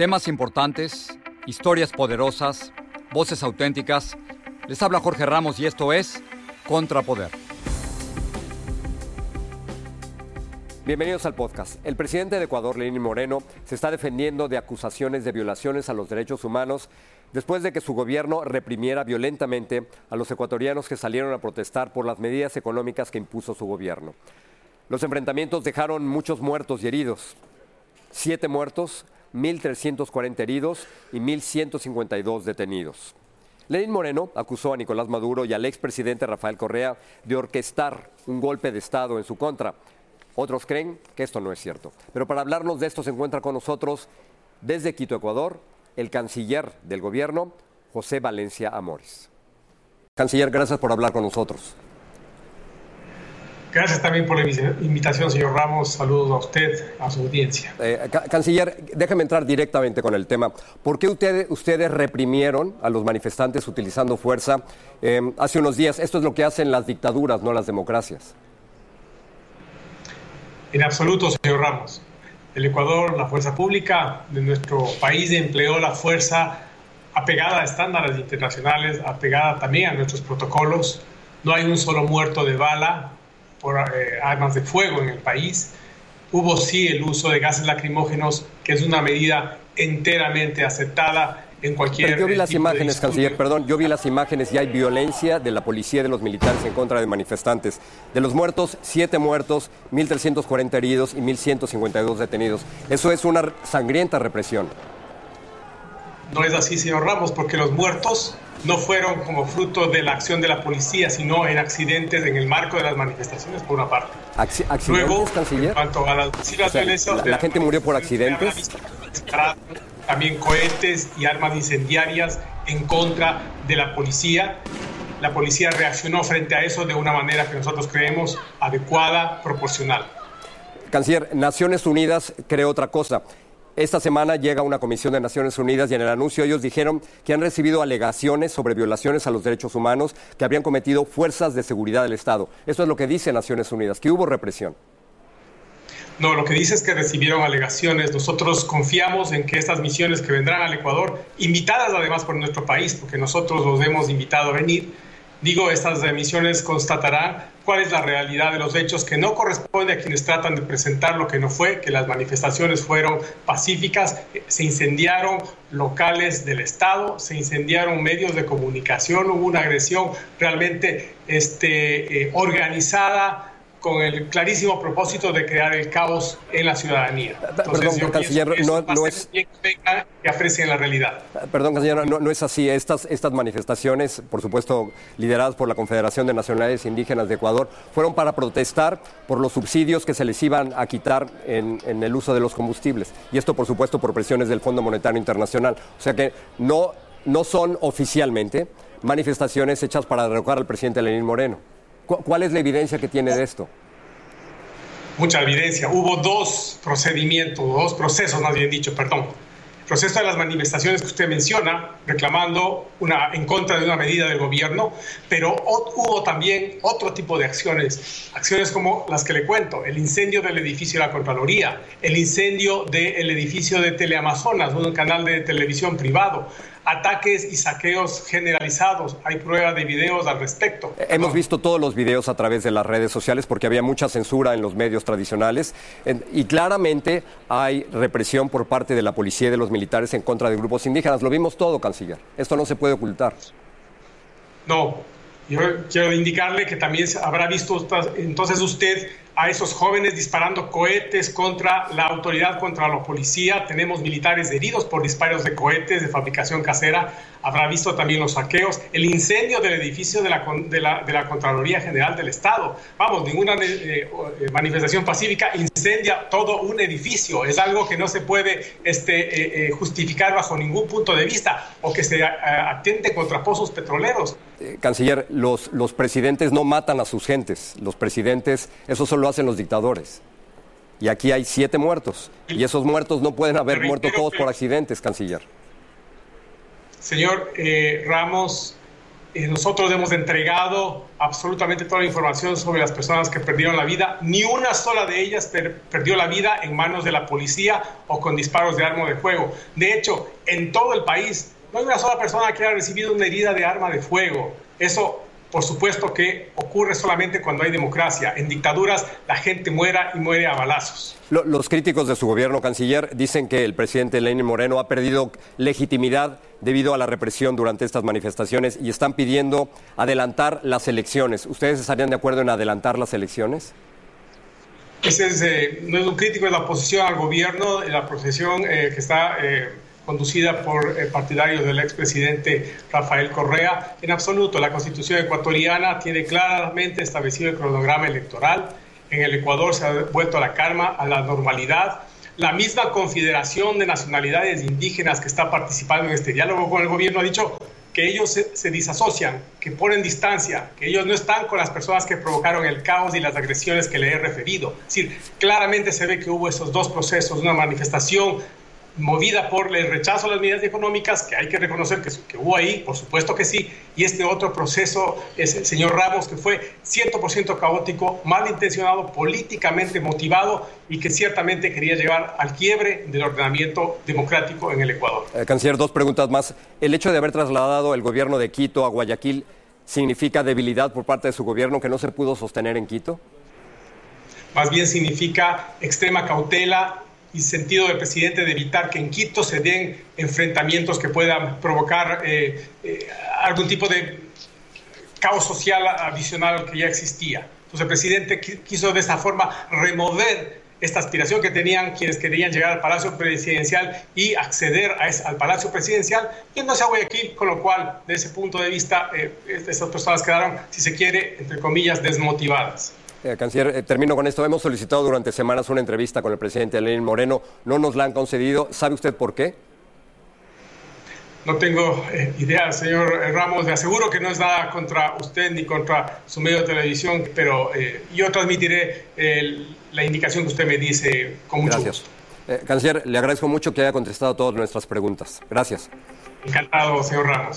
Temas importantes, historias poderosas, voces auténticas. Les habla Jorge Ramos y esto es Contrapoder. Bienvenidos al podcast. El presidente de Ecuador, Lenín Moreno, se está defendiendo de acusaciones de violaciones a los derechos humanos después de que su gobierno reprimiera violentamente a los ecuatorianos que salieron a protestar por las medidas económicas que impuso su gobierno. Los enfrentamientos dejaron muchos muertos y heridos. Siete muertos, 1.340 heridos y 1.152 detenidos. Lenín Moreno acusó a Nicolás Maduro y al expresidente Rafael Correa de orquestar un golpe de Estado en su contra. Otros creen que esto no es cierto. Pero para hablarnos de esto se encuentra con nosotros desde Quito, Ecuador, el canciller del gobierno, José Valencia Amores. Canciller, gracias por hablar con nosotros. Gracias también por la invitación, señor Ramos. Saludos a usted, a su audiencia. Eh, canciller, déjame entrar directamente con el tema. ¿Por qué ustedes, ustedes reprimieron a los manifestantes utilizando fuerza eh, hace unos días? Esto es lo que hacen las dictaduras, no las democracias. En absoluto, señor Ramos. El Ecuador, la fuerza pública de nuestro país empleó la fuerza apegada a estándares internacionales, apegada también a nuestros protocolos. No hay un solo muerto de bala, por eh, armas de fuego en el país. Hubo sí el uso de gases lacrimógenos, que es una medida enteramente aceptada en cualquier. Pero yo vi las imágenes, canciller, perdón, yo vi las imágenes y hay violencia de la policía y de los militares en contra de manifestantes. De los muertos, siete muertos, 1.340 heridos y 1.152 detenidos. Eso es una sangrienta represión. No es así, señor Ramos, porque los muertos no fueron como fruto de la acción de la policía, sino en accidentes en el marco de las manifestaciones, por una parte. ¿Accidentes, Luego, canciller? En cuanto a la, la, gente murió por accidentes. También cohetes y armas incendiarias en contra de la policía. La policía reaccionó frente a eso de una manera que nosotros creemos adecuada, proporcional. Canciller, Naciones Unidas cree otra cosa. Esta semana llega una comisión de Naciones Unidas y en el anuncio ellos dijeron que han recibido alegaciones sobre violaciones a los derechos humanos que habrían cometido fuerzas de seguridad del Estado. Eso es lo que dice Naciones Unidas, que hubo represión. No, lo que dice es que recibieron alegaciones. Nosotros confiamos en que estas misiones que vendrán al Ecuador, invitadas además por nuestro país, porque nosotros los hemos invitado a venir, Digo, estas emisiones constatarán cuál es la realidad de los hechos que no corresponde a quienes tratan de presentar lo que no fue, que las manifestaciones fueron pacíficas, se incendiaron locales del Estado, se incendiaron medios de comunicación, hubo una agresión realmente este, eh, organizada con el clarísimo propósito de crear el caos en la ciudadanía. Entonces, perdón, canciller, no, es... Que, la realidad. Perdón, canciller, no, es así. Estas, estas manifestaciones, por supuesto, lideradas por la Confederación de Nacionalidades Indígenas de Ecuador, fueron para protestar por los subsidios que se les iban a quitar en, en el uso de los combustibles. Y esto, por supuesto, por presiones del Fondo Monetario Internacional. O sea que no, no son oficialmente manifestaciones hechas para derrocar al presidente Lenín Moreno. ¿Cuál es la evidencia que tiene de esto? mucha evidencia. Hubo dos procedimientos, dos procesos, más bien dicho, perdón. El proceso de las manifestaciones que usted menciona, reclamando una, en contra de una medida del gobierno, pero hubo también otro tipo de acciones, acciones como las que le cuento, el incendio del edificio de la Contraloría, el incendio del edificio de Teleamazonas, un canal de televisión privado, ataques y saqueos generalizados. Hay pruebas de videos al respecto. Hemos visto todos los videos a través de las redes sociales porque había mucha censura en los medios tradicionales y claramente hay represión por parte de la policía y de los militares en contra de grupos indígenas. Lo vimos todo, canciller. Esto no se puede ocultar. No, yo quiero indicarle que también habrá visto entonces usted a esos jóvenes disparando cohetes contra la autoridad, contra la policía. Tenemos militares heridos por disparos de cohetes de fabricación casera. Habrá visto también los saqueos, el incendio del edificio de la, de la, Contraloría General del Estado. Vamos, ninguna eh, eh, manifestación pacífica incendia todo un edificio. Es algo que no se puede este, eh, justificar bajo ningún punto de vista o que se atente contra pozos petroleros. canciller, los, los presidentes no matan a sus gentes. Los presidentes, eso solo hacen los dictadores. Y aquí hay siete muertos. Y esos muertos no pueden haber muerto todos por accidentes, canciller. Señor eh, Ramos, eh, nosotros hemos entregado absolutamente toda la información sobre las personas que perdieron la vida. Ni una sola de ellas perdió la vida en manos de la policía o con disparos de arma de fuego. De hecho, en todo el país no hay una sola persona que haya recibido una herida de arma de fuego. Eso por supuesto que ocurre solamente cuando hay democracia. En dictaduras la gente muera y muere a balazos. Los críticos de su gobierno, canciller, dicen que el presidente Lenín Moreno ha perdido legitimidad debido a la represión durante estas manifestaciones y están pidiendo adelantar las elecciones. ¿Ustedes estarían de acuerdo en adelantar las elecciones? Ese es, eh, no es un crítico de la oposición al gobierno, la procesión eh, que está... Eh, conducida por eh, partidarios del expresidente Rafael Correa. En absoluto, la constitución ecuatoriana tiene claramente establecido el cronograma electoral. En el Ecuador se ha vuelto a la calma, a la normalidad. La misma Confederación de Nacionalidades Indígenas que está participando en este diálogo con el gobierno ha dicho que ellos se, se, disasocian, que ponen distancia, que ellos no están con las personas que provocaron el caos y las agresiones que le he referido. Es decir, claramente se ve que hubo esos dos procesos, una manifestación movida por el rechazo a las medidas económicas, que hay que reconocer que, que, hubo ahí, por supuesto que sí, y este otro proceso es el señor Ramos, que fue 100% caótico, malintencionado, políticamente motivado y que ciertamente quería llevar al quiebre del ordenamiento democrático en el Ecuador. Eh, canciller, dos preguntas más. ¿El hecho de haber trasladado el gobierno de Quito a Guayaquil significa debilidad por parte de su gobierno que no se pudo sostener en Quito? Más bien significa extrema cautela y sentido del presidente de evitar que en Quito se den enfrentamientos que puedan provocar eh, eh, algún tipo de caos social adicional al que ya existía. Entonces el presidente quiso de esta forma remover esta aspiración que tenían quienes querían llegar al Palacio Presidencial y acceder a al Palacio Presidencial, yéndose a Guayaquil, con lo cual, desde ese punto de vista, eh, estas personas quedaron, si se quiere, entre comillas, desmotivadas. Eh, canciller, eh, termino con esto. Hemos solicitado durante semanas una entrevista con el presidente Lenín Moreno. No nos la han concedido. ¿Sabe usted por qué? No tengo eh, idea, señor Ramos. Le aseguro que no es nada contra usted ni contra su medio de televisión, pero yo transmitiré la indicación que usted me dice con mucho Gracias. gusto. canciller, le agradezco mucho que haya contestado todas nuestras preguntas. Gracias. Encantado, señor Ramos.